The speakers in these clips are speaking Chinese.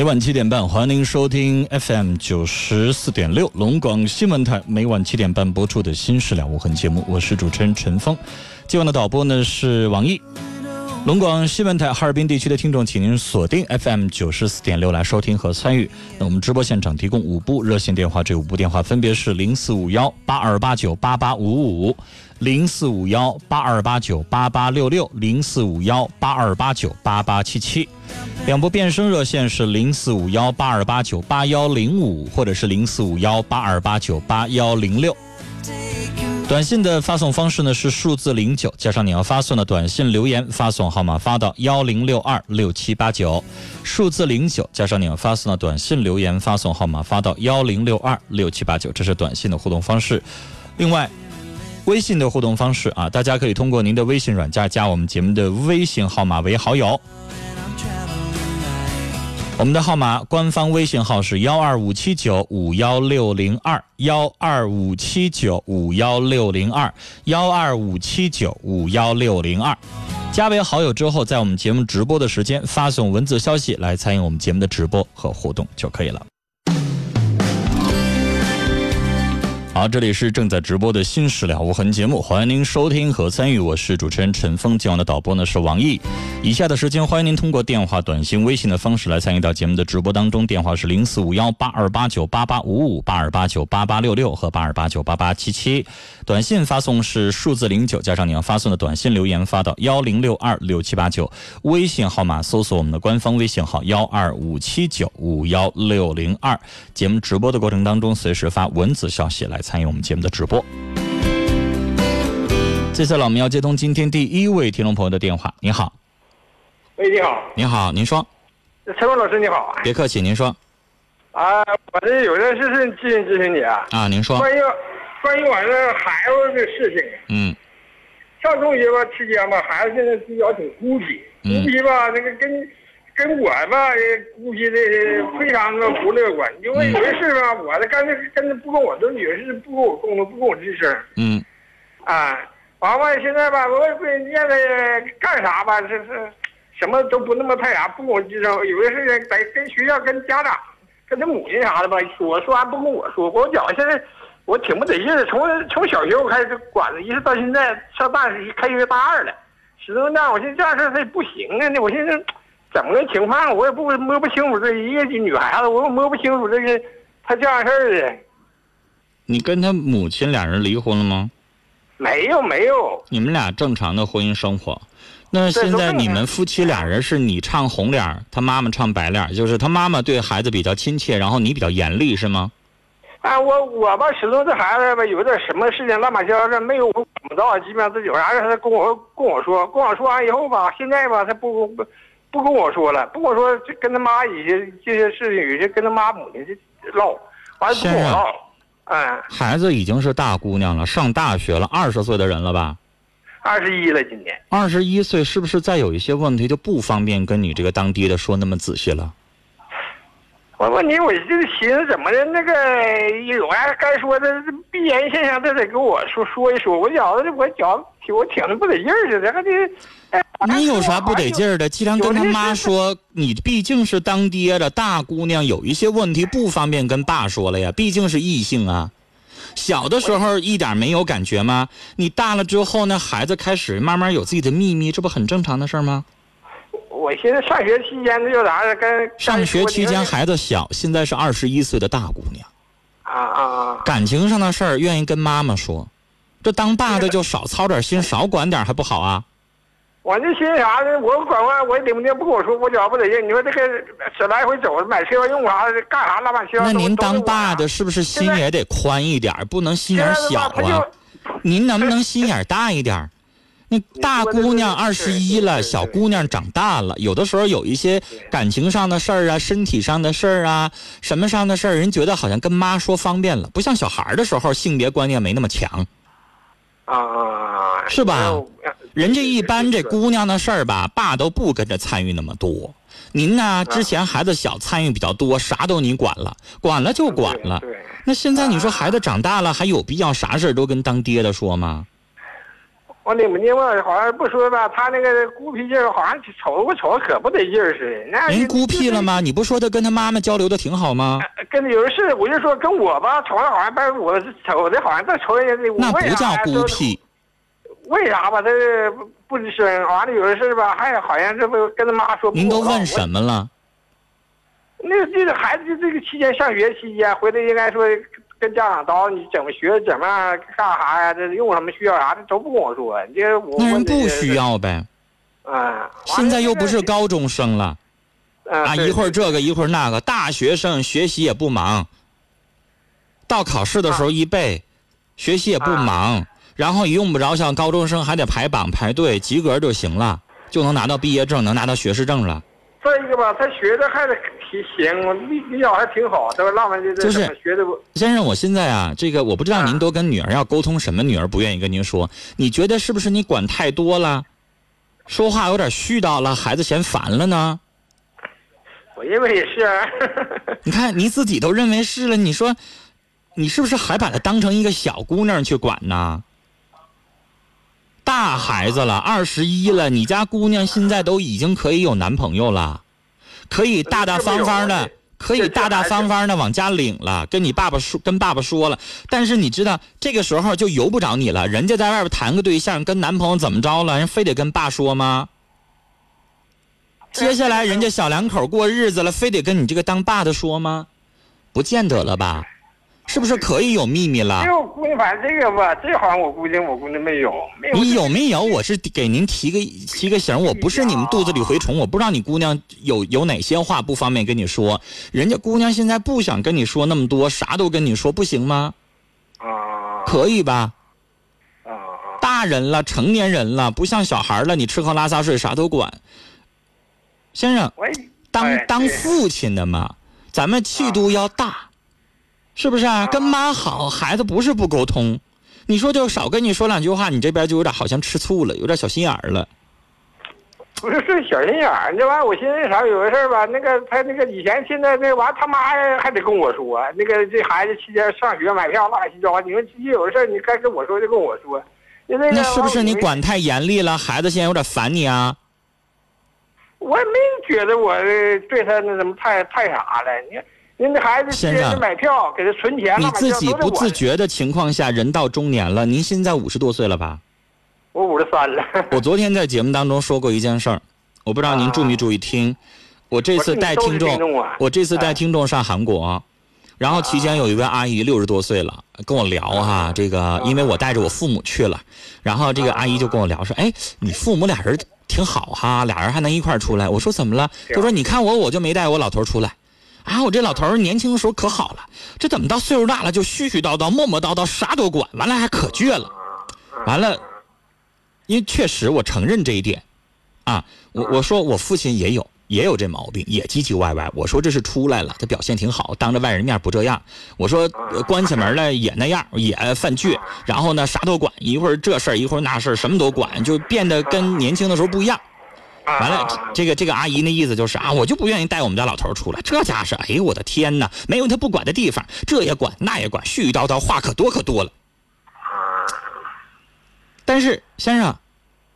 每晚七点半，欢迎您收听 FM 九十四点六龙广新闻台每晚七点半播出的《新事了无痕》节目，我是主持人陈峰。今晚的导播呢是王毅。龙广新闻台哈尔滨地区的听众，请您锁定 FM 九十四点六来收听和参与。那我们直播现场提供五部热线电话，这五部电话分别是零四五幺八二八九八八五五。零四五幺八二八九八八六六，零四五幺八二八九八八七七，两部变声热线是零四五幺八二八九八幺零五，或者是零四五幺八二八九八幺零六。短信的发送方式呢是数字零九加上你要发送的短信留言发送号码发到幺零六二六七八九，数字零九加上你要发送的短信留言发送号码发到幺零六二六七八九，这是短信的互动方式。另外。微信的互动方式啊，大家可以通过您的微信软件加我们节目的微信号码为好友。我们的号码官方微信号是幺二五七九五幺六零二幺二五七九五幺六零二幺二五七九五幺六零二。加为好友之后，在我们节目直播的时间发送文字消息来参与我们节目的直播和互动就可以了。好，这里是正在直播的《新事了无痕》节目，欢迎您收听和参与。我是主持人陈峰，今晚的导播呢是王毅。以下的时间，欢迎您通过电话、短信、微信的方式来参与到节目的直播当中。电话是零四五幺八二八九八八五五、八二八九八八六六和八二八九八八七七。短信发送是数字零九加上你要发送的短信留言发到幺零六二六七八九。微信号码搜索我们的官方微信号幺二五七九五幺六零二。节目直播的过程当中，随时发文字消息来。参与我们节目的直播。接下来我们要接通今天第一位听众朋友的电话。您好，喂，你好，你好，您说，陈峰老师你好，别客气，您说。啊，我这有件事情咨询咨询你啊。啊，您说。关于关于我这孩子的事情。嗯。上中学吧期间吧，孩子现在比较挺孤僻，孤僻吧，那个跟。跟我吧，估计的非常的不乐观，因为有些事吧，我的干脆跟着不跟我这女儿是不跟我沟通，不跟我吱声。嗯，啊，完了现在吧，我也不现在干啥吧，这是什么都不那么太啥，不跟我吱声。有的事在跟学校、跟家长、跟他母亲啥的吧说，说完不跟我说。我讲现在我挺不得劲的，从从小学我开始管着，一直到现在上大学开学大二了，始终这样。我寻思这样事儿他也不行啊，那我寻思。怎么个情况？我也不摸不清楚这一个女孩子，我摸不清楚这个她这样事儿的。你跟她母亲俩人离婚了吗？没有，没有。你们俩正常的婚姻生活。那现在你们夫妻俩人是你唱红脸，他妈妈唱白脸，就是他妈妈对孩子比较亲切，然后你比较严厉，是吗？啊，我我吧，始终这孩子吧，有点什么事情乱八七糟的，没有我管不到，基本上自己有啥事他跟我跟我说，跟我说完以后吧，现在吧，他不不。不跟我说了，不跟我说，就跟他妈一些这些事情，有些跟他妈母亲就唠，完了不跟我唠。哎，孩子已经是大姑娘了，上大学了，二十岁的人了吧？二十一了，今年。二十一岁，是不是再有一些问题就不方便跟你这个当爹的说那么仔细了？我问你，我就寻思怎么的，那个有啊该说的必然现象，都得跟我说说一说。我觉得我觉我挺的不得劲儿的，还得。你有啥不得劲儿的？既然跟他妈说，你毕竟是当爹的大姑娘，有一些问题不方便跟爸说了呀。毕竟是异性啊。小的时候一点没有感觉吗？你大了之后呢，孩子开始慢慢有自己的秘密，这不很正常的事儿吗？我寻思上学期间那叫啥呀？跟上学期间孩子小，现在是二十一岁的大姑娘，啊啊啊！感情上的事儿愿意跟妈妈说，这当爸的就少操点心，少管点还不好啊？我这寻思啥呢？我管我我领不领不跟我说，我觉不得劲。你说这个这来回走买车用啥的，干啥拉满七那您当爸的是不是心也得宽一点，不能心眼小啊？您能不能心眼大一点？那大姑娘二十一了，小姑娘长大了，有的时候有一些感情上的事儿啊，身体上的事儿啊，什么上的事儿，人觉得好像跟妈说方便了，不像小孩的时候性别观念没那么强。啊啊，是吧呃人家一般这姑娘的事儿吧，爸都不跟着参与那么多。您呢，之前孩子小，参与比较多，啥都你管了，管了就管了。对，那现在你说孩子长大了，还有必要啥事儿都跟当爹的说吗？我领不领吧？好像不说吧，他那个孤僻劲儿，好像瞅我瞅可不得劲儿似的。那人孤僻了？吗？你不说他跟他妈妈交流的挺好吗？跟有的是，我就说跟我吧，瞅着好像把我瞅的好像在瞅人家的。那不叫孤僻，为啥吧？他不吱声，完了有的事吧，还好像这不跟他妈说。您都问？什么了？那这个孩子就这个期间上学期间回来，应该说跟家长叨你怎么学怎么样干啥呀？这用什么需要啥的都不跟我说。你这我那不需。要呗。嗯，现在又不是高中生了啊，嗯对一会儿这个一会儿那个，大学生学习也不忙，到考试的时候一背，学习也不忙，然后也用不着像高中生还得排榜排队，及格就行了，就能拿到毕业证，能拿到学士证了。再一个吧，他学的还得挺行，比比较还挺好，这个浪漫这这就是学的不？先生，我现在啊，这个我不知道您都跟女儿要沟通什么，女儿不愿意跟您说，你觉得是不是你管太多了，说话有点絮叨了，孩子嫌烦了呢？我认为也是啊。你看你自己都认为是了，你说，你是不是还把她当成一个小姑娘去管呢？大孩子了，二十一了，你家姑娘现在都已经可以有男朋友了，可以大大方方的，可以大大方方的往家领了，跟你爸爸说，跟爸爸说了。但是你知道，这个时候就由不着你了，人家在外边谈个对象，跟男朋友怎么着了，人非得跟爸说吗？接下来人家小两口过日子了，非得跟你这个当爸的说吗？不见得了吧？是不是可以有秘密了这？个姑娘，反正这个吧，这行我估计我姑娘没有，没有。你有没有？我是给您提个提个醒，我不是你们肚子里蛔虫，我不知道你姑娘有有哪些话不方便跟你说。人家姑娘现在不想跟你说那么多，啥都跟你说，不行吗？啊可以吧？啊啊！大人了，成年人了，不像小孩了，你吃喝拉撒睡啥都管。先生，当当父亲的嘛，咱们气度要大，是不是啊？跟妈好，孩子不是不沟通，你说就少跟你说两句话，你这边就有点好像吃醋了，有点小心眼儿了。不是是小心眼儿，这玩意儿我寻思啥，有个事儿吧，那个他那个以前现在这完他妈还得跟我说，那个这孩子期间上学买票乱七八糟，你说一有的事儿你该跟我说就跟我说，就那个那是不是你？管太严厉了？孩子现在有点烦你啊？我也没觉得我对他那什么太太啥了，你看人家孩子期先生买票给他存钱，你自己不自觉的情况下，人到中年了，您现在五十多岁了吧？我五十三了，我昨天在节目当中说过一件事儿，我不知道您注没注意听。我这次带听众我这次带哎听众上韩国，然后期间有一位阿姨六十多岁了，跟我聊哈，这个因为我带着我父母去了，然后这个阿姨就跟我聊说，哎，你父母俩人挺好哈，俩人还能一块儿出来。我说怎么了？她说你看我，我就没带我老头儿出来。啊，我这老头年轻的时候可好了，这怎么到岁数大了就絮絮叨叨、磨磨叨叨，啥都管，完了还可倔了，完了，因为确实我承认这一点，啊，我我说我父亲也有也有这毛病，也唧唧歪歪。我说这是出来了，他表现挺好，当着外人面不这样。我说关起门来也那样，也犯倔，然后呢啥都管，一会儿这事儿一会儿那事儿，什么都管，就变得跟年轻的时候不一样。完了，这个这个阿姨那意思就是啊，我就不愿意带我们家老头出来。这家是，哎呦我的天哪，没有他不管的地方，这也管那也管，絮絮叨叨话可多可多了。但是先生，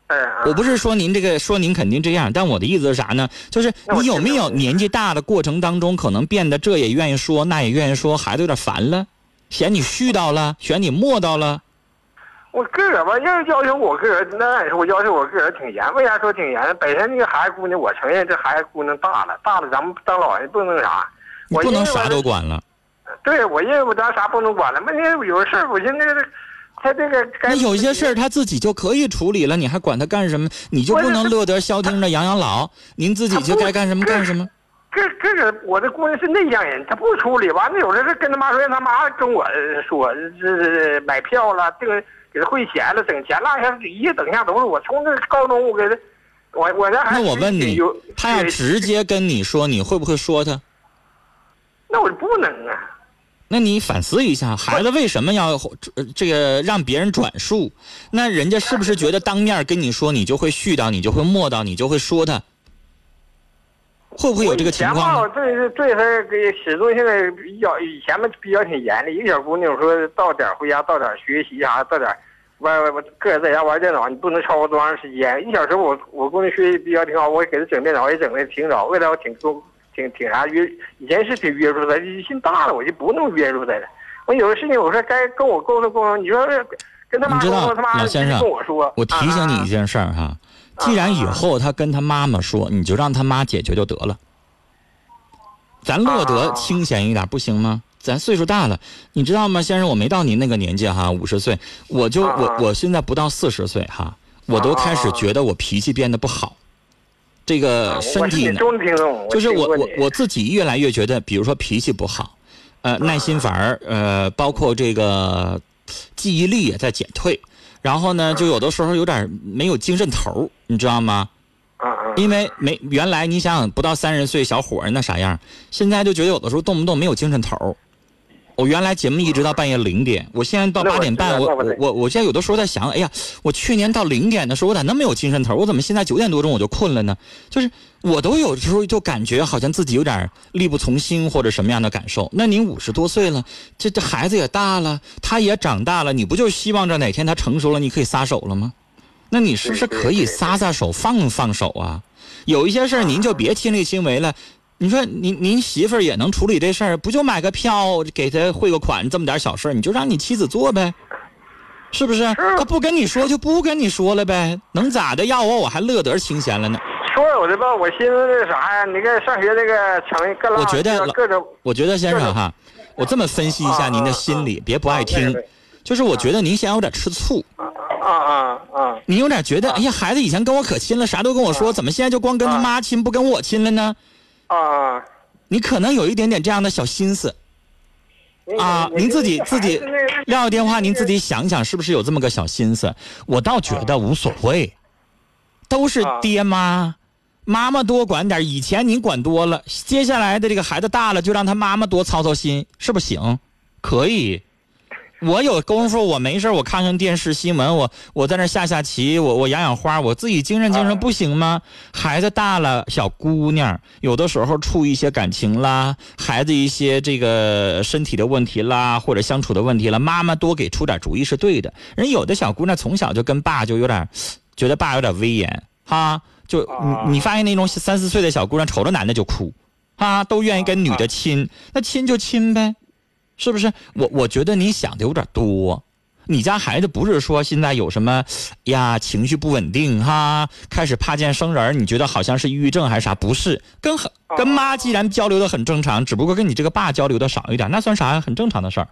哎，我不是说您这个说您肯定这样，但我的意思是啥呢？就是你有没有年纪大的过程当中，可能变得这也愿意说，那也愿意说，孩子有点烦了，嫌你絮叨了，嫌你磨叨了。我个儿吧，要要求我个儿，那按说我要求我个儿挺严。为啥说挺严？本身那个孩子姑娘，我承认这孩子姑娘大了，大了，咱们当老人不能啥。我不能啥都管了。对，我认为我咱啥不能管了。问题有事儿，我现在他这个那有些事儿他自己就可以处理了，你还管他干什么？你就不能乐得消停的养养老？您自己就该干什么干什么？这这个我的姑娘是内向人，她不处理。完了有的是跟他妈说，让他妈跟我说，这买票了，定。给他汇钱了，整钱了，像一下整下都是我。从这高中我给他，我我这还那我问你，他要直接跟你说，你会不会说他？那我不能啊。那你反思一下，孩子为什么要这个让别人转述？那人家是不是觉得当面跟你说，你就会絮叨，你就会磨叨，你就会说他？会不会有这个情况？我对对对他给始终现在比较以前嘛比较挺严厉。一个小姑娘说到点回家到点学习啥，到点玩玩个人在家玩电脑，你不能超过多长时间。一小时我我姑娘学习比较挺好，我给她整电脑也整的挺早。未来我挺多挺挺啥约，以前是挺约束她，心大了我就不那么约束她了。我有的事情我说该跟我沟通沟通，你说跟他妈沟通，他妈老先生跟我说。我提醒你一件事儿哈。既然以后他跟他妈妈说，你就让他妈解决就得了。咱乐得清闲一点不行吗？咱岁数大了，你知道吗，先生？我没到您那个年纪哈，五十岁，我就我我现在不到四十岁哈，我都开始觉得我脾气变得不好。这个身体呢，就是我我我自己越来越觉得，比如说脾气不好，呃，耐心反而呃，包括这个记忆力也在减退。然后呢，就有的时候有点没有精神头你知道吗？因为没原来你想想，不到三十岁小伙儿那啥样，现在就觉得有的时候动不动没有精神头我原来节目一直到半夜零点，我现在到八点半，我我我我现在有的时候在想，哎呀，我去年到零点的时候，我咋那么有精神头？我怎么现在九点多钟我就困了呢？就是我都有时候就感觉好像自己有点力不从心或者什么样的感受。那您五十多岁了，这这孩子也大了，他也长大了，你不就希望着哪天他成熟了，你可以撒手了吗？那你是不是可以撒撒手、放放手啊？有一些事儿您就别亲力亲为了。你说您您媳妇儿也能处理这事儿，不就买个票给他汇个款这么点小事儿，你就让你妻子做呗，是不是？他不跟你说就不跟你说了呗，能咋的？要我我还乐得清闲了呢。说有的吧，我寻思那啥呀，你看上学那个成各我觉得各种，我觉得先生哈，我这么分析一下您的心理，别不爱听，就是我觉得您现在有点吃醋。啊啊啊！你有点觉得，哎呀，孩子以前跟我可亲了，啥都跟我说，怎么现在就光跟他妈亲，不跟我亲了呢？啊，你可能有一点点这样的小心思，啊，您自己自己撂个电话，您自己想想是不是有这么个小心思？我倒觉得无所谓，都是爹妈，妈妈多管点。以前您管多了，接下来的这个孩子大了，就让他妈妈多操操心，是不是行？可以。我有功夫，我没事我看看电视新闻，我我在那下下棋，我我养养花，我自己精神精神不行吗？孩子大了，小姑娘有的时候处一些感情啦，孩子一些这个身体的问题啦，或者相处的问题了，妈妈多给出点主意是对的。人有的小姑娘从小就跟爸就有点，觉得爸有点威严，哈，就你你发现那种三四岁的小姑娘瞅着男的就哭，哈，都愿意跟女的亲，那亲就亲呗。是不是我？我觉得你想的有点多。你家孩子不是说现在有什么呀情绪不稳定哈，开始怕见生人你觉得好像是抑郁症还是啥？不是，跟跟妈既然交流的很正常，只不过跟你这个爸交流的少一点，那算啥呀？很正常的事儿。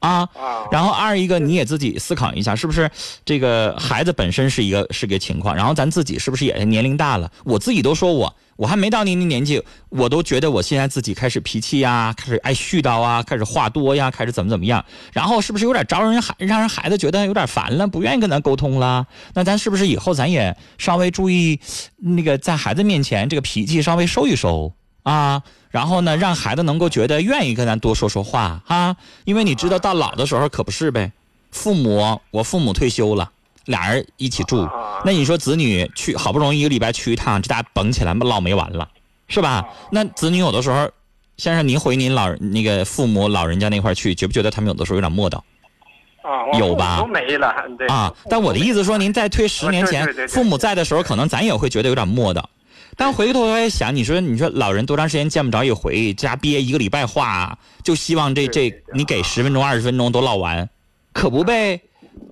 啊，然后二一个你也自己思考一下，是不是这个孩子本身是一个是个情况，然后咱自己是不是也年龄大了？我自己都说我我还没到您的年纪，我都觉得我现在自己开始脾气呀，开始爱絮叨啊，开始话多呀，开始怎么怎么样，然后是不是有点招人孩让人孩子觉得有点烦了，不愿意跟咱沟通了？那咱是不是以后咱也稍微注意那个在孩子面前这个脾气稍微收一收啊？然后呢，让孩子能够觉得愿意跟咱多说说话哈，因为你知道到老的时候可不是呗。父母，我父母退休了，俩人一起住，那你说子女去好不容易一个礼拜去一趟，这家绷起来唠没完了，是吧？那子女有的时候，先生您回您老那个父母老人家那块去，觉不觉得他们有的时候有点磨叨？啊，有吧？都没了，对。啊，但我的意思说，您再推十年前，父母在的时候，可能咱也会觉得有点磨叨。但回过头来想，你说你说老人多长时间见不着一回，家憋一个礼拜话，就希望这这你给十分钟二十分钟都唠完，可不呗？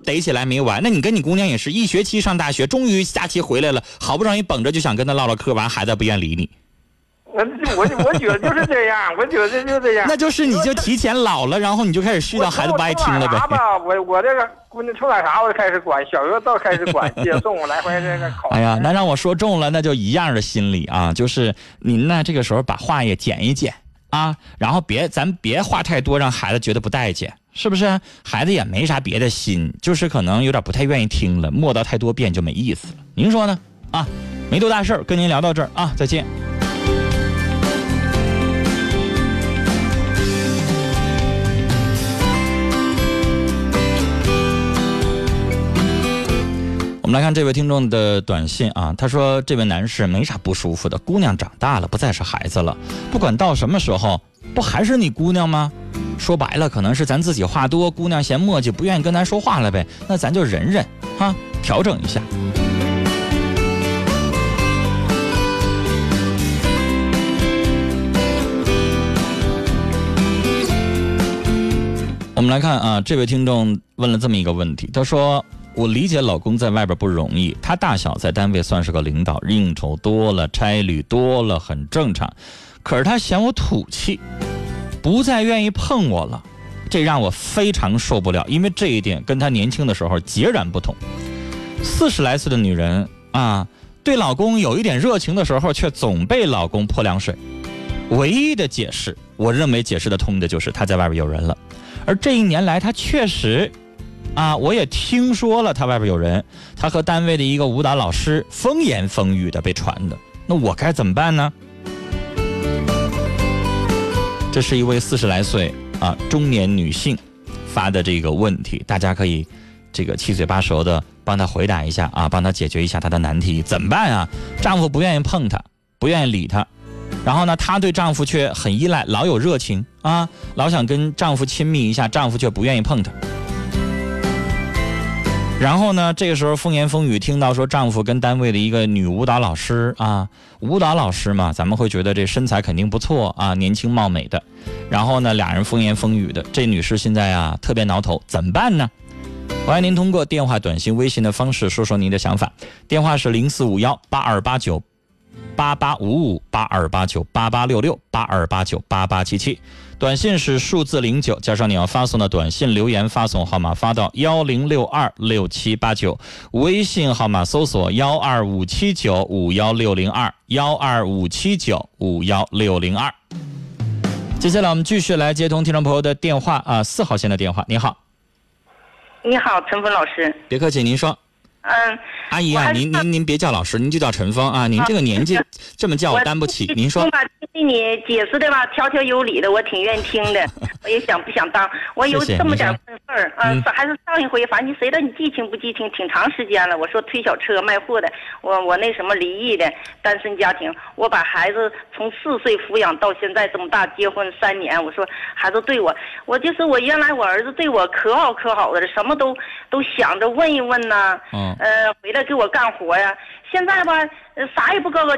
逮起来没完。那你跟你姑娘也是一学期上大学，终于假期回来了，好不容易绷着就想跟她唠唠嗑，完孩子不愿理你，我我我觉得就是这样，我觉得就这样。那就是你就提前老了，然后你就开始絮叨孩子不爱听了呗。吧，我我这个姑娘出点啥我就开始管，小学倒开始管接送来回这个考。哎呀，那让我说中了，那就一样的心理啊，就是您呢这个时候把话也减一减啊，然后别咱别话太多，让孩子觉得不待见。是不是孩子也没啥别的心，就是可能有点不太愿意听了，磨叨太多遍就没意思了。您说呢？啊，没多大事儿，跟您聊到这儿啊，再见。我们来看这位听众的短信啊，他说这位男士没啥不舒服的，姑娘长大了，不再是孩子了，不管到什么时候，不还是你姑娘吗？说白了，可能是咱自己话多，姑娘嫌磨叽，不愿意跟咱说话了呗。那咱就忍忍，哈，调整一下。我们来看啊，这位听众问了这么一个问题，他说：“我理解老公在外边不容易，他大小在单位算是个领导，应酬多了，差旅多了，很正常。可是他嫌我土气。”不再愿意碰我了，这让我非常受不了，因为这一点跟他年轻的时候截然不同。四十来岁的女人啊，对老公有一点热情的时候，却总被老公泼凉水。唯一的解释，我认为解释得通的就是他在外边有人了。而这一年来，他确实，啊，我也听说了她外边有人，她和单位的一个舞蹈老师风言风语的被传的。那我该怎么办呢？这是一位四十来岁啊中年女性发的这个问题，大家可以这个七嘴八舌的帮她回答一下啊，帮她解决一下她的难题，怎么办啊？丈夫不愿意碰她，不愿意理她，然后呢，她对丈夫却很依赖，老有热情啊，老想跟丈夫亲密一下，丈夫却不愿意碰她。然后呢？这个时候风言风语，听到说丈夫跟单位的一个女舞蹈老师啊，舞蹈老师嘛，咱们会觉得这身材肯定不错啊，年轻貌美的。然后呢，俩人风言风语的，这女士现在啊特别挠头，怎么办呢？欢迎您通过电话、短信、微信的方式说说您的想法。电话是零四五幺八二八九八八五五八二八九八八六六八二八九八八七七。短信是数字零九加上你要发送的短信留言发送号码发到幺零六二六七八九，微信号码搜索幺二五七九五幺六零二幺二五七九五幺六零二。接下来我们继续来接通听众朋友的电话啊，四号线的电话，您好，你好，陈峰老师。别客气，您说。嗯，阿姨啊，您您您别叫老师，您就叫陈峰啊，您这个年纪这么叫我担不起。您说。听你解释的吧，条条有理的，我挺愿意听的。我也想不想当，我有这么点份事儿啊。还是上一回，反正你谁道你记清不记清？挺长时间了。我说推小车卖货的，我我那什么离异的单身家庭，我把孩子从四岁抚养到现在这么大，结婚三年。我说孩子对我，我就是我原来我儿子对我可好可好的，什么都都想着问一问呐。嗯。呃，回来给我干活呀。现在吧，啥也不告诉我，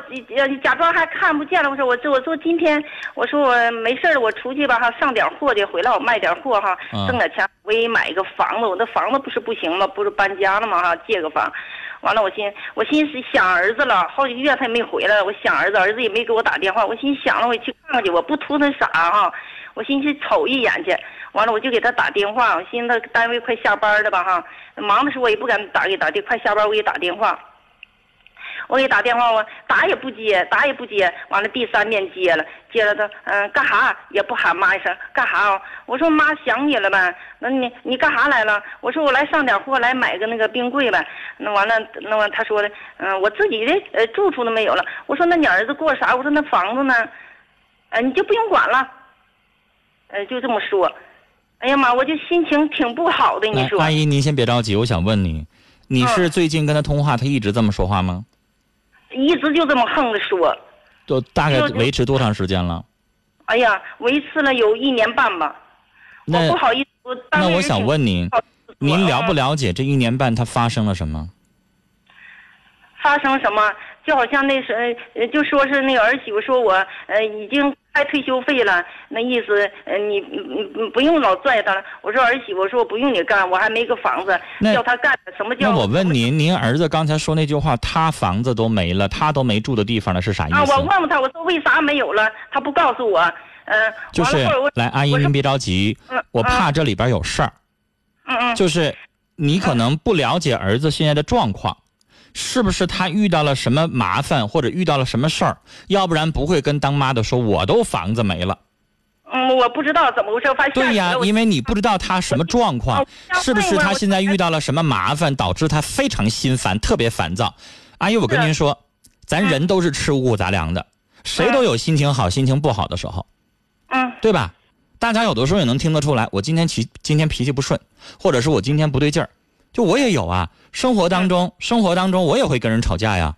假装还看不见了。我说我这我说今天我说我没事我出去吧哈，上点货去，回来我卖点货哈，挣点钱，我也买一个房子。我那房子不是不行吗？不是搬家了吗哈？借个房，完了我心我心是想儿子了，好几个月他也没回来，我想儿子，儿子也没给我打电话。我心想了，我去看看去，我不图他啥哈，我寻思瞅一眼去。完了我就给他打电话，我寻思他单位快下班了吧哈，忙的时候我也不敢打给打的，快下班我给打电话。我给打电话，我打也不接，打也不接。完了第三遍接了，接了他，嗯，干哈也不喊妈一声，干哈？我说妈想你了呗。那你你干哈来了？我说我来上点货，来买个那个冰柜呗。那完了，那完他说的，嗯，我自己的呃住处都没有了。我说那你儿子过啥？我说那房子呢？呃，你就不用管了。呃，就这么说。哎呀妈，我就心情挺不好的。你说，阿姨您先别着急，我想问你，你是最近跟他通话，他一直这么说话吗？一直就这么横着说，都大概维持多长时间了？哎呀，维持了有一年半吧。那不好意思，我那我想问您，您了不了解这一年半他发生了什么？发生什么？就好像那时呃就说是那个儿媳妇说我呃已经开退休费了，那意思呃你你你不用老拽他了。我说儿媳妇说我不用你干，我还没个房子，那叫他干什么叫？那我问您，您儿子刚才说那句话，他房子都没了，他都没住的地方了，是啥意思啊，思？我问问他，我说为啥没有了？他不告诉我。嗯、就是来，阿姨您别着急，嗯我怕这里边有事儿，嗯嗯就是你可能不了解儿子现在的状况。是不是他遇到了什么麻烦，或者遇到了什么事儿？要不然不会跟当妈的说我都房子没了。嗯，我不知道怎么回事，发现对呀，因为为你不知道他什么状况是不是他现在遇到了什么麻烦，导致他非常心烦，特别烦躁。阿姨，我跟您说，咱人都是吃五谷杂粮的，谁都有心情好、心情不好的时候，嗯对吧？大家有的时候也能听得出来，我今天脾今天脾气不顺，或者是我今天不对劲儿，就我也有啊。生活当中，生活当中我也会跟人吵架呀。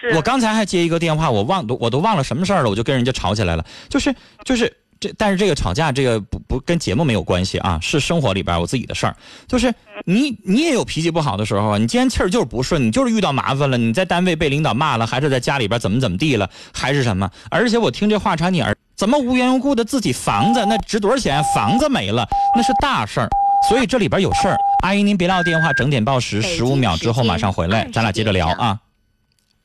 是我刚才还接一个电话，我忘都我都忘了什么事儿了，我就跟人家吵起来了。就是就是这，但是这个吵架这个不不跟节目没有关系啊，是生活里边我自己的事儿。就是你你也有脾气不好的时候啊，你今天气儿就是不顺，你就是遇到麻烦了，你在单位被领导骂了，还是在家里边怎么怎么地了，还是什么？而且我听这话茬，你儿怎么无缘无故的自己房子那值多少钱？房子没了，那是大事儿。所以这里边有事儿，阿姨您别撂电话，整点报时，十五秒之后马上回来，咱俩接着聊啊。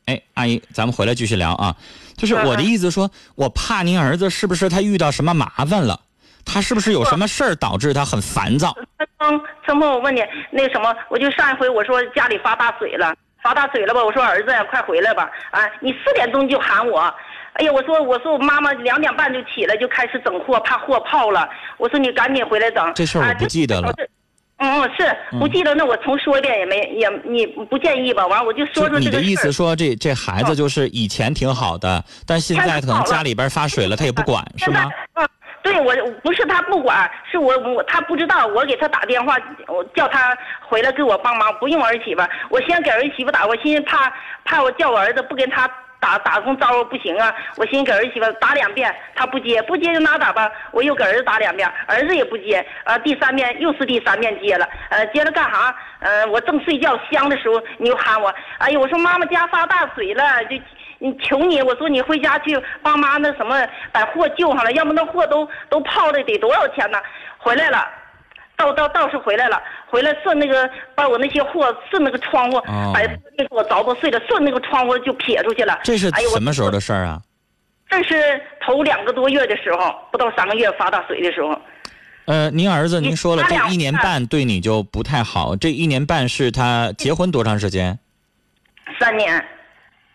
哎，阿姨，咱们回来继续聊啊。就是我的意思说，我怕您儿子是不是他遇到什么麻烦了？他是不是有什么事儿导致他很烦躁？陈峰，陈峰，我问你，那什么，我就上一回我说家里发大水了，发大水了吧？我说儿子，快回来吧！啊，你四点钟就喊我，哎呀，我说我说我妈妈两点半就起来就开始整货，怕货泡了。我说你赶紧回来整。这事儿我不记得了啊嗯嗯，是不记得，那我重说一遍也没也你不建议吧？完我就说说你的意这个事儿思说这这孩子就是以前挺好的，但现在可能家里边发水了，他也不管，是吗？嗯，对我不是他不管，是我我他不知道，我给他打电话，我叫他回来给我帮忙，不用儿媳妇，我先给儿媳妇打，我寻思怕怕我叫我儿子不跟他。打打声招呼不行啊！我寻思给儿媳妇打两遍，她不接，不接就拉倒吧。我又给儿子打两遍，儿子也不接。呃，第三遍又是第三遍接了，呃，接了干啥？呃，我正睡觉香的时候，你又喊我，哎呀，我说妈妈家发大水了，就你求你，我说你回家去帮妈那什么把货救上来，要不那货都都泡的得多少钱呢？回来了。倒倒倒是回来了，回来顺那个把我那些货顺那个窗户，哦把那个我凿破碎了，顺那个窗户就撇出去了。这是什么时候的事儿啊？这是头两个多月的时候，不到三个月发大水的时候。呃，您儿子您说了，这一年半对你就不太好，这一年半是他结婚多长时间？三年，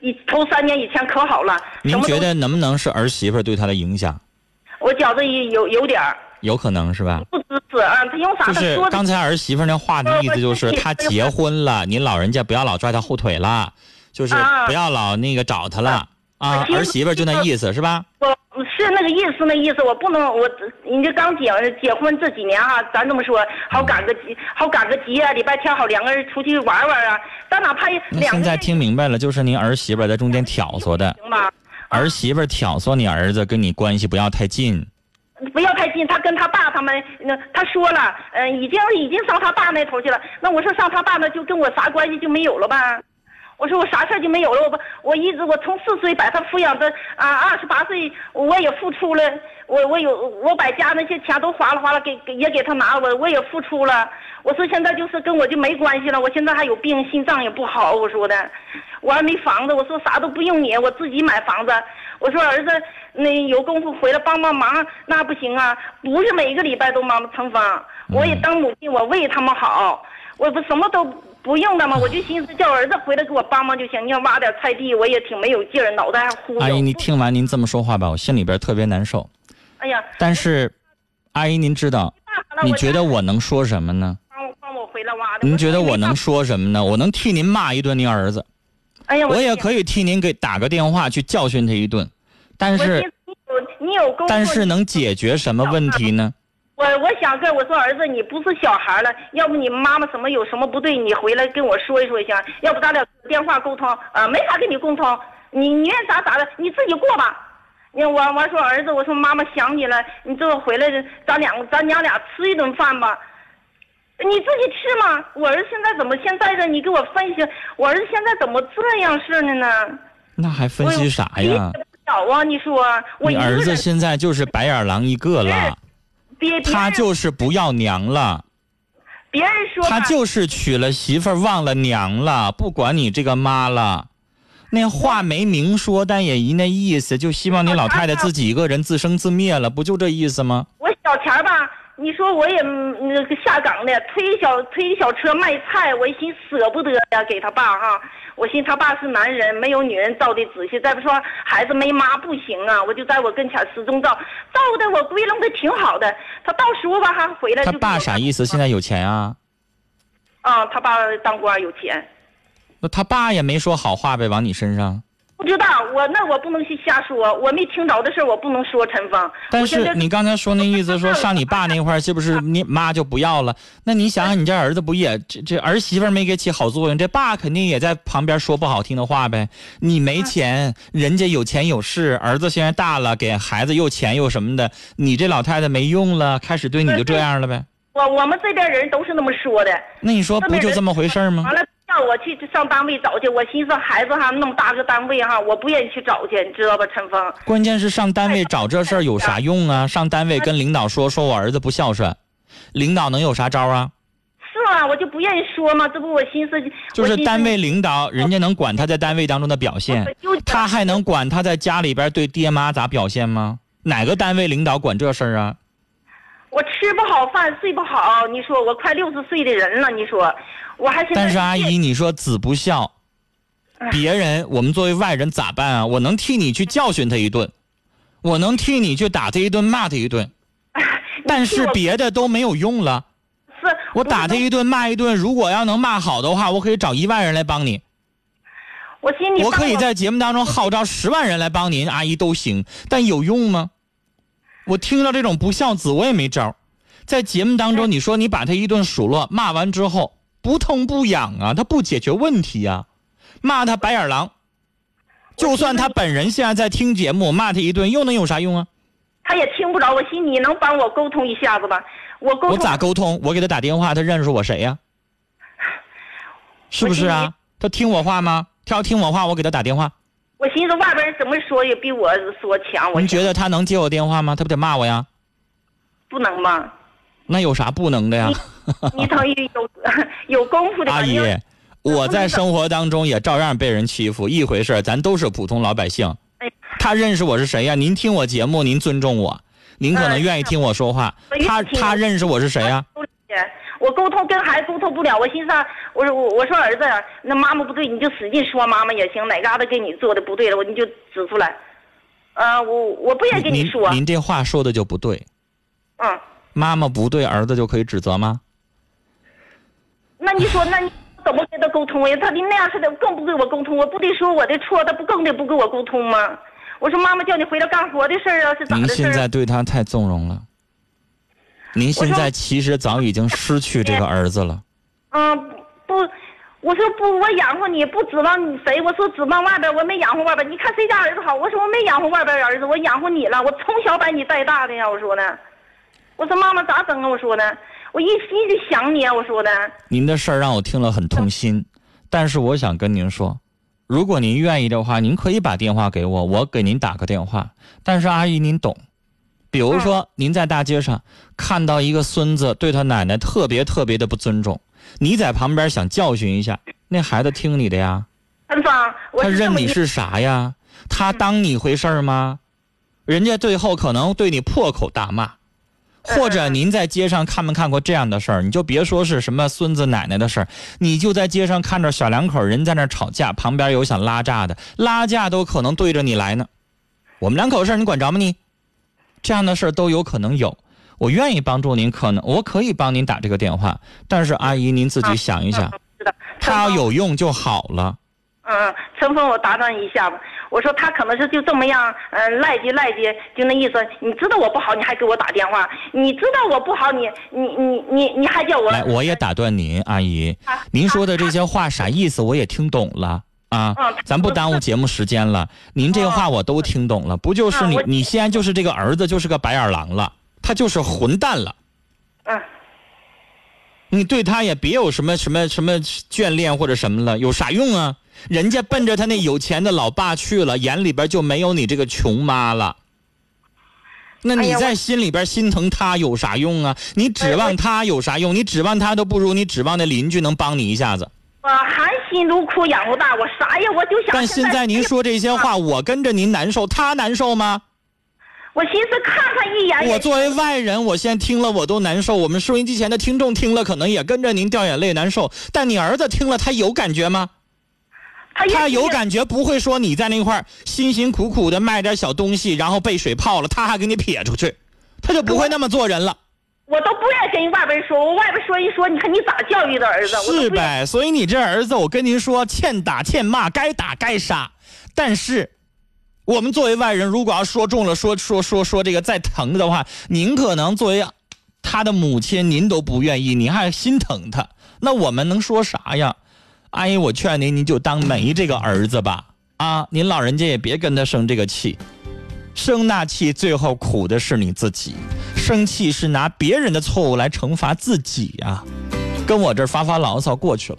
以头三年以前可好了。您觉得能不能是儿媳妇对他的影响？我觉着有有点儿有可能是吧？不支持啊？他用啥？就是刚才儿媳妇那话的意思，就是他结婚了，您老人家不要老拽他后腿了，就是啊不要老那个找他了啊。儿媳妇就那意思是吧？我是那个意思，那意思，我不能，我你这刚结结婚这几年哈、咱这么说，好赶个节，好赶个集啊，礼拜天好两个人出去玩玩啊，咱哪怕那现在听明白了，就是您儿媳妇在中间挑唆的，行吧？儿媳妇挑唆你儿子跟你关系不要太近。不要太近，他跟他爸他们，那他说了，嗯、已经已经上他爸那头去了。那我说上他爸那就跟我啥关系就没有了吧？我说我啥事就没有了，我不，我一直我从四岁把他抚养的啊，二十八岁我也付出了，我我有我把家那些钱都花了花了给给也给他拿了，我我也付出了。我说现在就是跟我就没关系了，我现在还有病，心脏也不好，我说的，我还没房子，我说啥都不用你，我自己买房子。我说儿子，那有功夫回来帮帮忙，那不行啊，不是每个礼拜都忙成方，我也当母亲，我为他们好，我不什么都不用的嘛，我就寻思叫儿子回来给我帮忙就行。你要挖点菜地，我也挺没有劲儿，脑袋还忽悠。阿姨，您听完您这么说话吧，我心里边特别难受。哎呀，但是，阿姨您知道，你觉得我能说什么呢？您觉得我能说？什么呢？我能替您骂一顿您儿子，哎呀，我也。可以替您给打个电话去教训他一顿，但是你有你有功夫，但是能解决什么问题呢？我我想跟我说儿子，你不是小孩了，要不你妈妈什么有什么不对，你回来跟我说一说行，要不咱俩电话沟通，啊，没法跟你沟通，你你愿意咋咋的，你自己过吧。你我我说儿子，我说妈妈想你了，你这回来，咱俩咱娘俩吃一顿饭吧。你自己吃嘛。我儿子现在怎么现在的？你给我分析，我儿子现在怎么这样式的呢？那还分析啥呀？小啊，你说我你儿子现在就是白眼狼一个了，别他就是不要娘了。别人说他就是娶了媳妇忘了娘了，不管你这个妈了。那话没明说，但也一那意思，就希望你老太太自己一个人自生自灭了，不就这意思吗？我小钱吧，你说我也那个下岗的，推小推小车卖菜，我一心舍不得呀，给他爸哈。我寻他爸是男人，没有女人照的仔细。再不说孩子没妈不行啊，我就在我跟前始终照，照的我归拢的挺好的。他到时候吧还回来。他爸啥意思？现在有钱啊？啊，他爸当官有钱。那他爸也没说好话呗，往你身上。不知道我那我不能去瞎说，我没听着的事我不能说。陈峰，但是你刚才说那意思，说上你爸那块儿，是不是你妈就不要了？那你想想，你这儿子不也这这儿媳妇没给起好作用，这爸肯定也在旁边说不好听的话呗。你没钱，人家有钱有势，儿子现在大了，给孩子又钱又什么的，你这老太太没用了，开始对你就这样了呗。我我们这边人都是那么说的。那你说不就这么回事吗？完了。叫我去上单位找去，我寻思孩子哈那么大个单位哈，我不愿意去找去，你知道吧，陈峰？关键是上单位找这事儿有啥用啊？上单位跟领导说说我儿子不孝顺，领导能有啥招啊？是啊，我就不愿意说嘛，这不我寻思就是单位领导，人家能管他在单位当中的表现，他还能管他在家里边对爹妈咋表现吗？哪个单位领导管这事儿啊？我吃不好饭，睡不好，你说我快六十岁的人了，你说。我还但是阿姨，你说子不孝，别人我们作为外人咋办啊？我能替你去教训他一顿，我能替你去打他一顿，骂他一顿，但是别的都没有用了。是，我打他一顿，骂一顿，如果要能骂好的话，我可以找一万人来帮你。我心里我可以在节目当中号召十万人来帮您，阿姨都行，但有用吗？我听到这种不孝子，我也没招。在节目当中，你说你把他一顿数落，骂完之后。不痛不痒啊，他不解决问题呀，骂他白眼狼，就算他本人现在在听节目，骂他一顿又能有啥用啊？他也听不着，我寻你能帮我沟通一下子吧？我沟我咋沟通？我给他打电话，他认识我谁呀？是不是啊？他听我话吗？他要听我话，我给他打电话。我寻思外边人怎么说也比我说强。你觉得他能接我电话吗？他不得骂我呀？不能吗？那有啥不能的呀？你等于有 有功夫的阿姨，我在生活当中也照样被人欺负，一回事咱都是普通老百姓。他认识我是谁呀？您听我节目，您尊重我，您可能愿意听我说话。他他认识我是谁呀？我沟通跟孩子沟通不了，我寻思，我说我我说儿子，那妈妈不对，你就使劲说妈妈也行，哪嘎达给你做的不对了，我你就指出来。呃，我我不愿意跟你说。您这话说的就不对。嗯。妈妈不对，儿子就可以指责吗？那你说，那你怎么跟他沟通呀？他的那样似的，更不跟我沟通。我不得说我的错，他不更得不跟我沟通吗？我说妈妈叫你回来干活的事儿啊，是咋的您现在对他太纵容了。您现在其实早已经失去这个儿子了。嗯，不，我说不，我养活你不指望你谁？我说指望外边，我没养活外边。你看谁家儿子好？我说我没养活外边儿子，我养活你了。我从小把你带大的呀，我说呢。我说妈妈咋整啊？我说的，我一心就想你啊！我说的。您的事儿让我听了很痛心，但是我想跟您说，如果您愿意的话，您可以把电话给我，我给您打个电话。但是阿姨您懂，比如说您在大街上看到一个孙子对他奶奶特别特别的不尊重，你在旁边想教训一下，那孩子听你的呀？他认你是啥呀？他当你回事吗？人家最后可能对你破口大骂。或者您在街上看没看过这样的事儿？你就别说是什么孙子奶奶的事儿，你就在街上看着小两口人在那吵架，旁边有想拉架的，拉架都可能对着你来呢。我们两口事儿你管着吗你？这样的事儿都有可能有。我愿意帮助您，可能我可以帮您打这个电话，但是阿姨您自己想一想，他要有用就好了。嗯，陈峰，我打断一下吧。我说他可能是就这么样，嗯，赖叽赖叽，就那意思。你知道我不好，你还给我打电话。你知道我不好，你你你你你还叫我。来，我也打断您，阿姨，您说的这些话啥意思？我也听懂了啊。咱不耽误节目时间了。您这话我都听懂了，不就是你？你现在就是这个儿子，就是个白眼狼了，他就是混蛋了。嗯。你对他也别有什么什么什么眷恋或者什么了，有啥用啊？人家奔着他那有钱的老爸去了，眼里边就没有你这个穷妈了。那你在心里边心疼他有啥用啊？你指望他有啥用？你指望他都不如你指望那邻居能帮你一下子。我含辛茹苦养活大，我啥呀？我就想。但现在您说这些话，我跟着您难受，他难受吗？我寻思看他一眼。我作为外人，我现在听了我都难受。我们收音机前的听众听了，可能也跟着您掉眼泪难受。但你儿子听了，他有感觉吗？他有感觉，不会说你在那块辛辛苦苦的卖点小东西，然后被水泡了，他还给你撇出去，他就不会那么做人了。我都不愿意跟外边说，我外边说一说，你看你咋教育的儿子？是呗，所以你这儿子，我跟您说，欠打欠骂，该打该杀。但是，我们作为外人，如果要说中了，说说说说这个再疼的话，您可能作为他的母亲，您都不愿意，您还心疼他，那我们能说啥呀？阿姨，我劝您，您就当没这个儿子吧。啊，您老人家也别跟他生这个气，生那气最后苦的是你自己。生气是拿别人的错误来惩罚自己呀，跟我这发发牢骚过去了。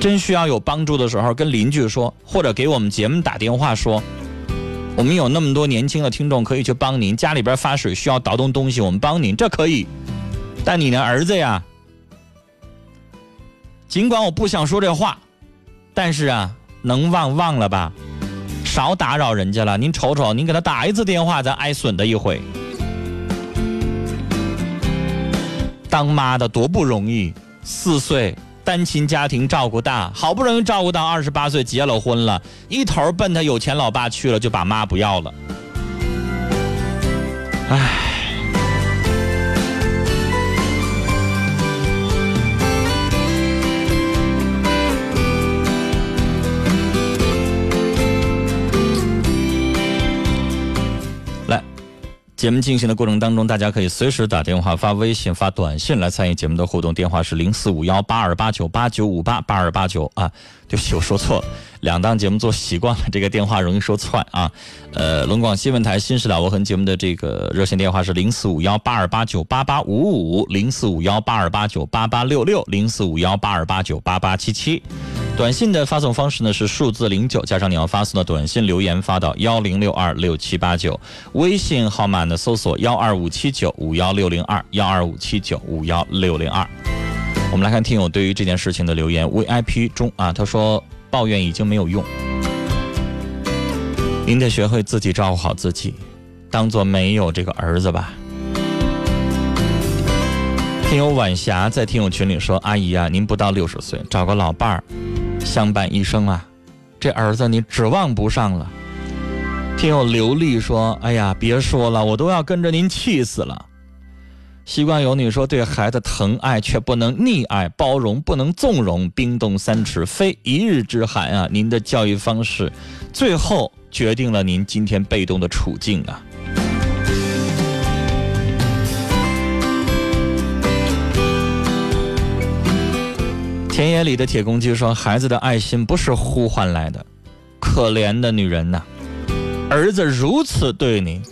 真需要有帮助的时候，跟邻居说，或者给我们节目打电话说，我们有那么多年轻的听众可以去帮您。家里边发水需要倒动东西，我们帮您，这可以。但你的儿子呀。尽管我不想说这话，但是啊，能忘忘了吧，少打扰人家了。您瞅瞅，您给他打一次电话，咱挨损的一回。当妈的多不容易，四岁单亲家庭照顾大，好不容易照顾到二十八岁结了婚了，一头奔他有钱老爸去了，就把妈不要了。唉。节目进行的过程当中，大家可以随时打电话、发微信、发短信来参与节目的互动。电话是零四五幺八二八九八九五八八二八九啊，对不起，我说错了。两档节目做习惯了，这个电话容易说串啊。呃，龙广新闻台《新事了无痕》节目的这个热线电话是零四五幺八二八九八八五五零四五幺八二八九八八六六零四五幺八二八九八八七七。短信的发送方式呢是数字零九加上你要发送的短信留言发到幺零六二六七八九，微信号码呢搜索幺二五七九五幺六零二幺二五七九五幺六零二。我们来看听友对于这件事情的留言，VIP 中啊，他说抱怨已经没有用，您得学会自己照顾好自己，当做没有这个儿子吧。听友晚霞在听友群里说：“阿姨啊，您不到六十岁，找个老伴儿。”相伴一生啊，这儿子你指望不上了。听友刘丽说：“哎呀，别说了，我都要跟着您气死了。”习惯有你说：“对孩子疼爱却不能溺爱，包容不能纵容，冰冻三尺非一日之寒啊！您的教育方式，最后决定了您今天被动的处境啊。”田野里的铁公鸡说：“孩子的爱心不是呼唤来的，可怜的女人呐！儿子如此对您，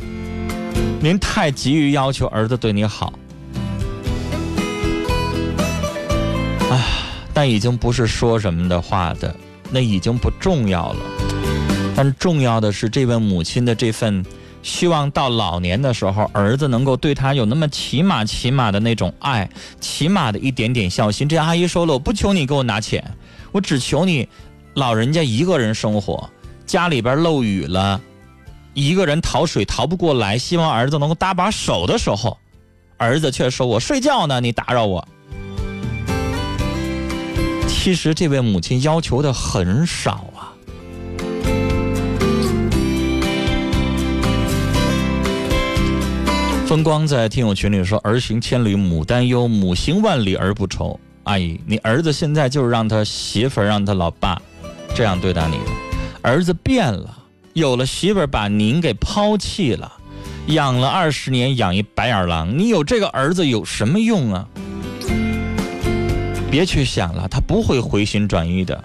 您太急于要求儿子对你好，啊，但已经不是说什么的话的，那已经不重要了。但重要的是这位母亲的这份。”希望到老年的时候，儿子能够对她有那么起码起码的那种爱，起码的一点点孝心。这阿姨说了，我不求你给我拿钱，我只求你，老人家一个人生活，家里边漏雨了，一个人淘水淘不过来，希望儿子能够搭把手的时候，儿子却说我睡觉呢，你打扰我。其实这位母亲要求的很少啊。风光在听友群里说：“儿行千里母担忧，母行万里儿不愁。”阿姨，你儿子现在就是让他媳妇儿、让他老爸这样对待你的。儿子变了，有了媳妇儿把您给抛弃了，养了二十年养一白眼狼，你有这个儿子有什么用啊？别去想了，他不会回心转意的。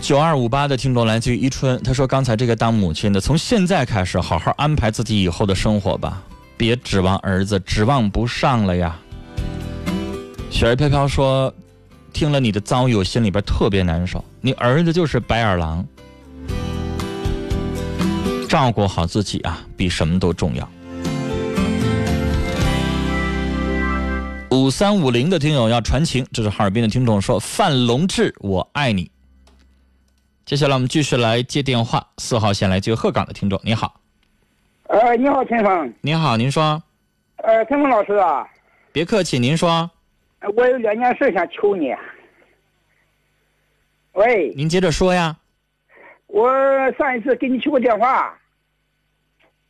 九二五八的听众来自于伊春，他说：“刚才这个当母亲的，从现在开始好好安排自己以后的生活吧，别指望儿子，指望不上了呀。”雪儿飘飘说：“听了你的遭遇，我心里边特别难受。你儿子就是白眼狼，照顾好自己啊，比什么都重要。”五三五零的听友要传情，这是哈尔滨的听众说：“范龙志，我爱你。”接下来我们继续来接电话，四号线来接鹤岗的听众，你好。呃，你好，陈峰。你好，您说。呃，陈峰老师啊。别客气，您说。我有两件事想求你。喂。您接着说呀。我上一次给你去过电话，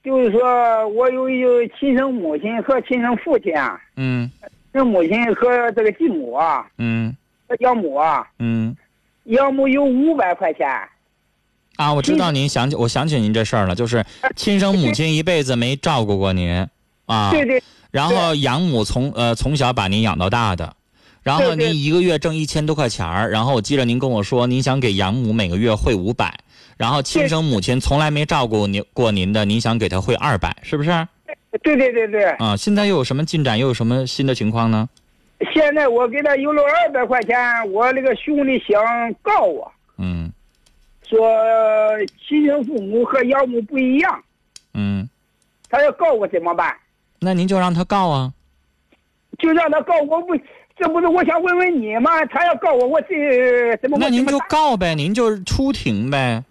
就是说我有一个亲生母亲和亲生父亲啊。嗯。亲生母亲和这个继母啊。嗯。和养母啊。嗯。养母有五百块钱，啊，我知道您想起，我想起您这事儿了，就是亲生母亲一辈子没照顾过您，啊，对对，然后养母从呃从小把您养到大的，然后您一个月挣一千多块钱儿，然后我记得您跟我说您想给养母每个月汇五百，然后亲生母亲从来没照顾您过您的，您想给她汇二百，是不是？对对对对。啊，现在又有什么进展？又有什么新的情况呢？现在我给他邮了二百块钱，我那个兄弟想告我，嗯，说亲生父母和养母不一样，嗯，他要告我怎么办？那您就让他告啊，就让他告我不，这不是我想问问你吗？他要告我，我这怎么？那您就告呗，您就出庭呗，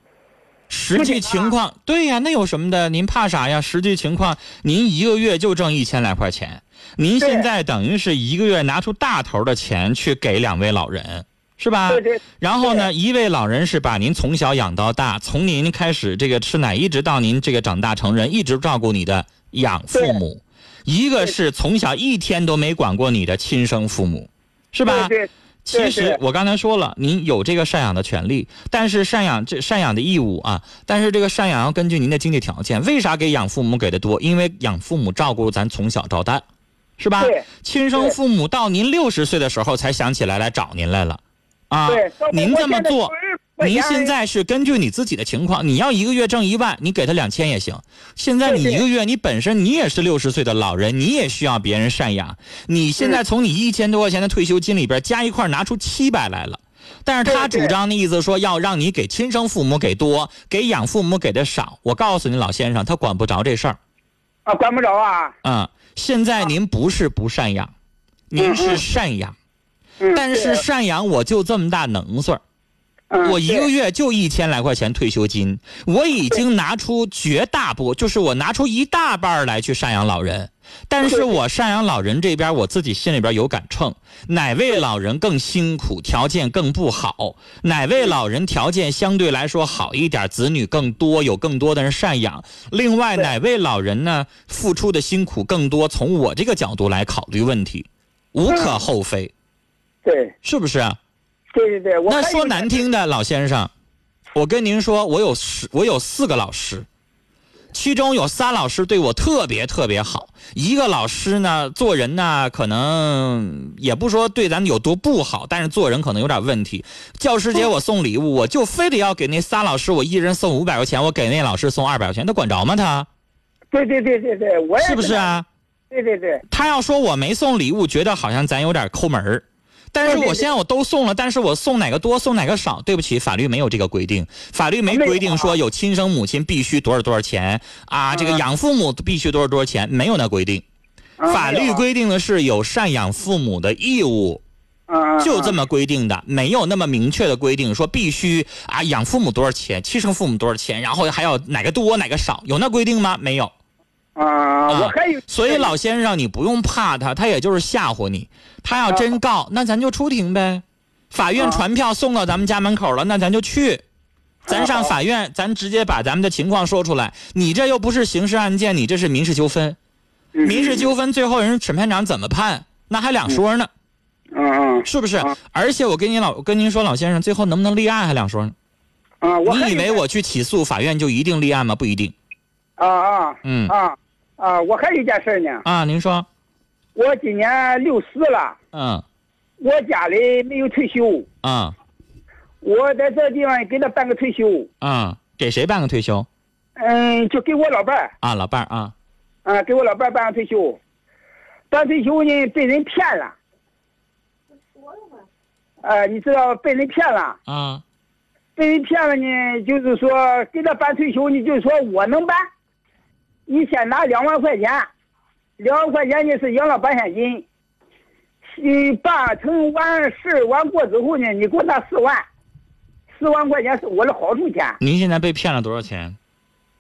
实际情况，对呀，那有什么的？您怕啥呀？实际情况，您一个月就挣一千来块钱。您现在等于是一个月拿出大头的钱去给两位老人，是吧？对对。然后呢，一位老人是把您从小养到大，从您开始这个吃奶，一直到您这个长大成人，一直照顾你的养父母；一个是从小一天都没管过你的亲生父母，是吧？对。其实我刚才说了，您有这个赡养的权利，但是赡养这赡养的义务啊，但是这个赡养要根据您的经济条件。为啥给养父母给的多？因为养父母照顾咱从小到大。是吧？亲生父母到您六十岁的时候才想起来来找您来了，啊，您这么做，您现在是根据你自己的情况，你要一个月挣一万，你给他两千也行。现在你一个月，你本身你也是六十岁的老人，你也需要别人赡养。你现在从你一千多块钱的退休金里边加一块拿出七百来了，但是他主张的意思说要让你给亲生父母给多，给养父母给的少。我告诉你老先生，他管不着这事儿，啊，管不着啊，嗯。现在您不是不赡养，您是赡养，但是赡养我就这么大能岁儿，我一个月就一千来块钱退休金，我已经拿出绝大部，就是我拿出一大半来去赡养老人。但是我赡养老人这边，我自己心里边有杆秤，哪位老人更辛苦，条件更不好？哪位老人条件相对来说好一点，子女更多，有更多的人赡养？另外哪位老人呢，付出的辛苦更多？从我这个角度来考虑问题，无可厚非。对，是不是？对对对。那说难听的，老先生，我跟您说，我有十，我有四个老师。其中有仨老师对我特别特别好，一个老师呢做人呢可能也不说对咱有多不好，但是做人可能有点问题。教师节我送礼物，我就非得要给那仨老师，我一人送五百块钱，我给那老师送二百块钱，他管着吗？他？对对对对对，我也是不是啊？对对对。他要说我没送礼物，觉得好像咱有点抠门儿。但是我现在我都送了，但是我送哪个多送哪个少，对不起，法律没有这个规定，法律没规定说有亲生母亲必须多少多少钱啊，这个养父母必须多少多少钱，没有那规定，法律规定的是有赡养父母的义务，就这么规定的，没有那么明确的规定说必须啊养父母多少钱，亲生父母多少钱，然后还要哪个多哪个少，有那规定吗？没有。啊，我还有，所以老先生，你不用怕他，他也就是吓唬你。他要真告，那咱就出庭呗。法院传票送到咱们家门口了，那咱就去。咱上法院，咱直接把咱们的情况说出来。你这又不是刑事案件，你这是民事纠纷。民事纠纷最后人审判长怎么判，那还两说呢。嗯嗯，是不是？而且我跟您老跟您说，老先生，最后能不能立案还两说呢。啊，你以为我去起诉，法院就一定立案吗？不一定。啊啊，嗯啊。啊，我还有一件事呢。啊，您说，我今年六十了。嗯，我家里没有退休。啊，我在这地方给他办个退休。嗯，给谁办个退休？嗯，就给我老伴儿。啊，老伴儿啊。啊，给我老伴儿办个退休。办退休呢，被人骗了。说了吗？呃，你知道被人骗了。啊。被人骗了呢，就是说给他办退休，你就说我能办。你先拿两万块钱，两万块钱你是养老保险金。你，办成完事完过之后呢，你给我拿四万，四万块钱是我的好处钱。您现在被骗了多少钱？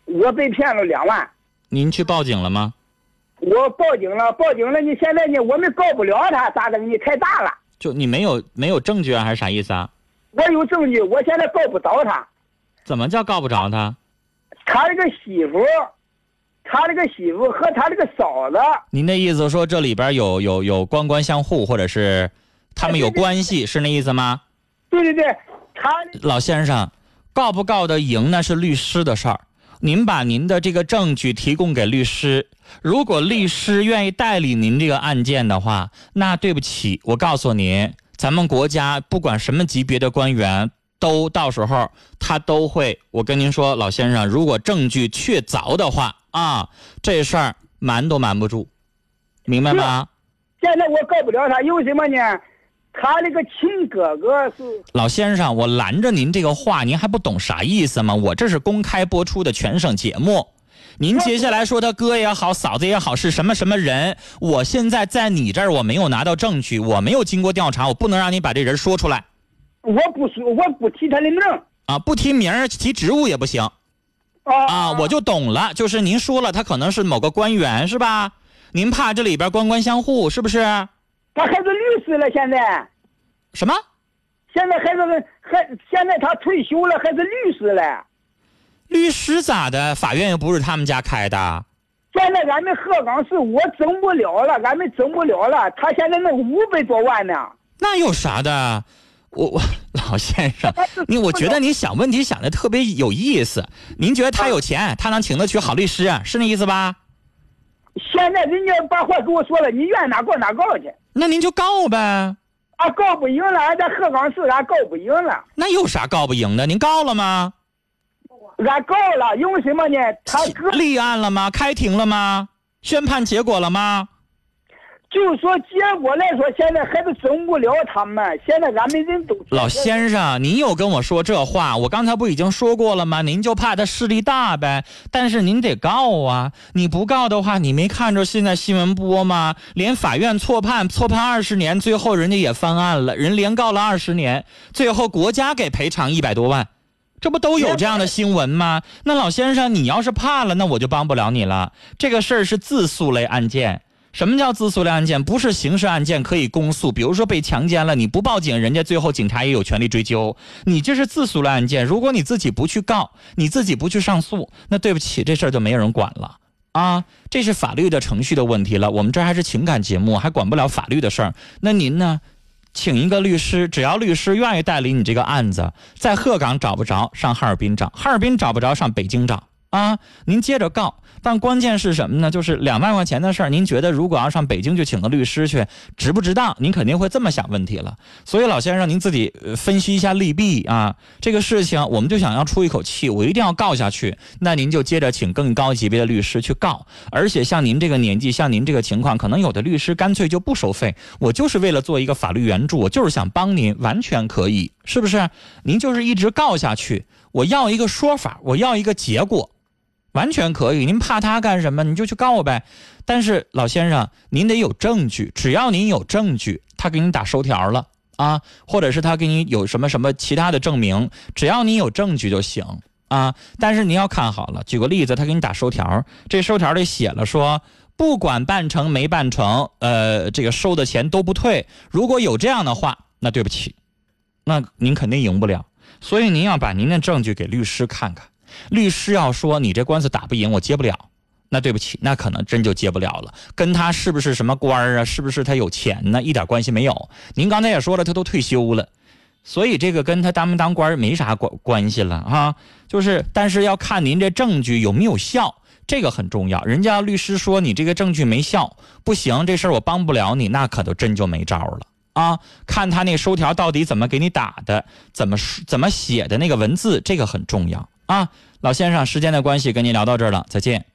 我被骗了两万。您去报警了吗？我报警了，报警了。你现在呢？我们告不了他，咋整？你太大了。就你没有没有证据啊，还是啥意思啊？我有证据，我现在告不着他。怎么叫告不着他？他这个媳妇。他那个媳妇和他那个嫂子，您的意思说这里边有有有官官相护，或者是他们有关系，是那意思吗？对对对，他老先生，告不告得赢那是律师的事儿。您把您的这个证据提供给律师，如果律师愿意代理您这个案件的话，那对不起，我告诉您，咱们国家不管什么级别的官员，都到时候他都会。我跟您说，老先生，如果证据确凿的话。啊，这事儿瞒都瞒不住，明白吗？现在我告不了他，因为什么呢？他那个亲哥哥是老先生，我拦着您这个话，您还不懂啥意思吗？我这是公开播出的全省节目，您接下来说他哥也好，嫂子也好是什么什么人？我现在在你这儿，我没有拿到证据，我没有经过调查，我不能让你把这人说出来。我不说，我不提他的名啊，不提名提职务也不行。啊啊，我就懂了，就是您说了，他可能是某个官员，是吧？您怕这里边官官相护，是不是？他还是律师了，现在。什么？现在还是还现在他退休了，还是律师了。律师咋的？法院又不是他们家开的。现在俺们鹤岗市我整不了了，俺们整不了了。他现在那五百多万呢。那有啥的？我我老先生，你我觉得你想问题想的特别有意思。您觉得他有钱，他能请得起好律师，是那意思吧？现在人家把话跟我说了，你愿哪告哪告去。那您就告呗。啊，告不赢了，俺在鹤岗市俺告不赢了。那有啥告不赢的？您告了吗？俺告了，因为什么呢？他立案了吗？开庭了吗？宣判结果了吗？就说结果来说，现在还是整不了他们。现在俺们人都老先生，您又跟我说这话，我刚才不已经说过了吗？您就怕他势力大呗。但是您得告啊！你不告的话，你没看着现在新闻播吗？连法院错判，错判二十年，最后人家也翻案了，人连告了二十年，最后国家给赔偿一百多万，这不都有这样的新闻吗？那老先生，你要是怕了，那我就帮不了你了。这个事儿是自诉类案件。什么叫自诉类案件？不是刑事案件可以公诉。比如说被强奸了，你不报警，人家最后警察也有权利追究。你这是自诉类案件，如果你自己不去告，你自己不去上诉，那对不起，这事儿就没有人管了啊！这是法律的程序的问题了。我们这还是情感节目，还管不了法律的事儿。那您呢？请一个律师，只要律师愿意代理你这个案子，在鹤岗找不着，上哈尔滨找；哈尔滨找不着，上北京找。啊，您接着告，但关键是什么呢？就是两万块钱的事儿，您觉得如果要上北京去请个律师去，值不值当？您肯定会这么想问题了。所以老先生，您自己分析一下利弊啊。这个事情我们就想要出一口气，我一定要告下去，那您就接着请更高级别的律师去告。而且像您这个年纪，像您这个情况，可能有的律师干脆就不收费，我就是为了做一个法律援助，我就是想帮您，完全可以，是不是？您就是一直告下去，我要一个说法，我要一个结果。完全可以，您怕他干什么？你就去告呗。但是老先生，您得有证据。只要您有证据，他给你打收条了啊，或者是他给你有什么什么其他的证明，只要你有证据就行啊。但是您要看好了，举个例子，他给你打收条，这收条里写了说，不管办成没办成，呃，这个收的钱都不退。如果有这样的话，那对不起，那您肯定赢不了。所以您要把您的证据给律师看看。律师要说你这官司打不赢，我接不了，那对不起，那可能真就接不了了。跟他是不是什么官儿啊？是不是他有钱呢？一点关系没有。您刚才也说了，他都退休了，所以这个跟他当没当官没啥关关系了哈。就是，但是要看您这证据有没有效，这个很重要。人家律师说你这个证据没效，不行，这事儿我帮不了你，那可都真就没招了啊，看他那收条到底怎么给你打的，怎么怎么写的那个文字，这个很重要啊。老先生，时间的关系，跟您聊到这儿了，再见。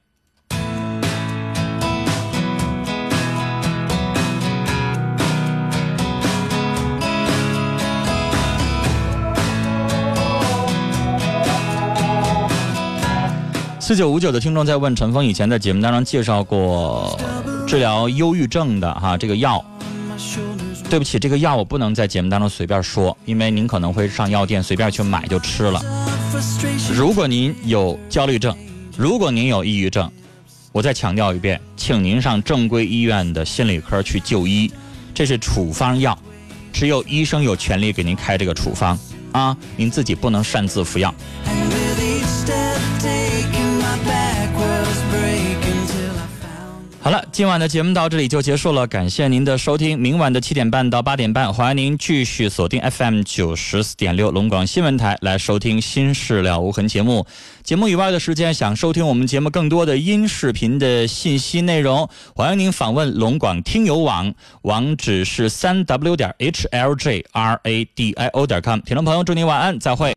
四九五九的听众在问陈峰，以前在节目当中介绍过治疗忧郁症的哈这个药。对不起，这个药我不能在节目当中随便说，因为您可能会上药店随便去买就吃了。如果您有焦虑症，如果您有抑郁症，我再强调一遍，请您上正规医院的心理科去就医。这是处方药，只有医生有权利给您开这个处方啊，您自己不能擅自服药。好了，今晚的节目到这里就结束了，感谢您的收听。明晚的七点半到八点半，欢迎您继续锁定 FM 九十四点六龙广新闻台来收听《新事了无痕》节目。节目以外的时间，想收听我们节目更多的音视频的信息内容，欢迎您访问龙广听友网，网址是三 w 点 h l j r a d i o 点 com。听众朋友，祝您晚安，再会。